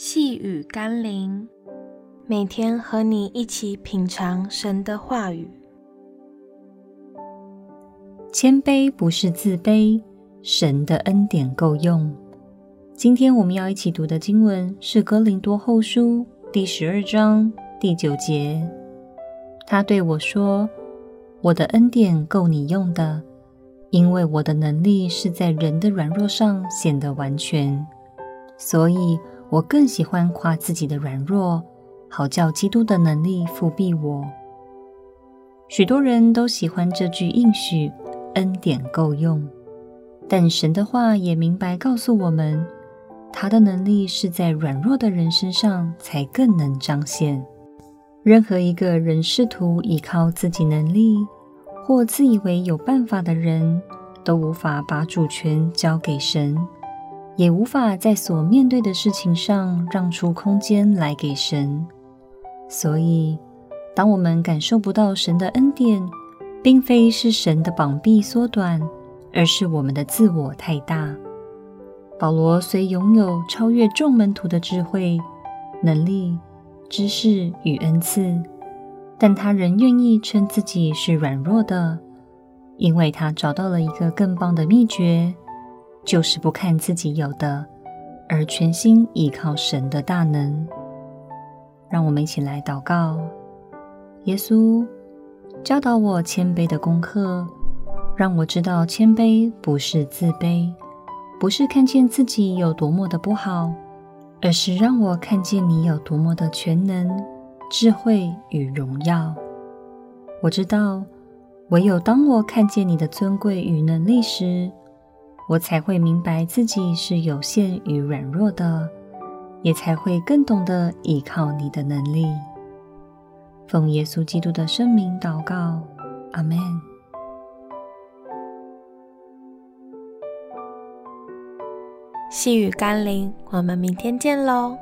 细雨甘霖，每天和你一起品尝神的话语。谦卑不是自卑，神的恩典够用。今天我们要一起读的经文是《哥林多后书》第十二章第九节。他对我说：“我的恩典够你用的，因为我的能力是在人的软弱上显得完全，所以。”我更喜欢夸自己的软弱，好叫基督的能力覆庇我。许多人都喜欢这句应许，恩典够用。但神的话也明白告诉我们，他的能力是在软弱的人身上才更能彰显。任何一个人试图依靠自己能力，或自以为有办法的人，都无法把主权交给神。也无法在所面对的事情上让出空间来给神。所以，当我们感受不到神的恩典，并非是神的膀臂缩短，而是我们的自我太大。保罗虽拥有超越众门徒的智慧、能力、知识与恩赐，但他仍愿意称自己是软弱的，因为他找到了一个更棒的秘诀。就是不看自己有的，而全心依靠神的大能。让我们一起来祷告：耶稣教导我谦卑的功课，让我知道谦卑不是自卑，不是看见自己有多么的不好，而是让我看见你有多么的全能、智慧与荣耀。我知道，唯有当我看见你的尊贵与能力时，我才会明白自己是有限与软弱的，也才会更懂得依靠你的能力。奉耶稣基督的圣名祷告，阿门。细雨甘霖，我们明天见喽。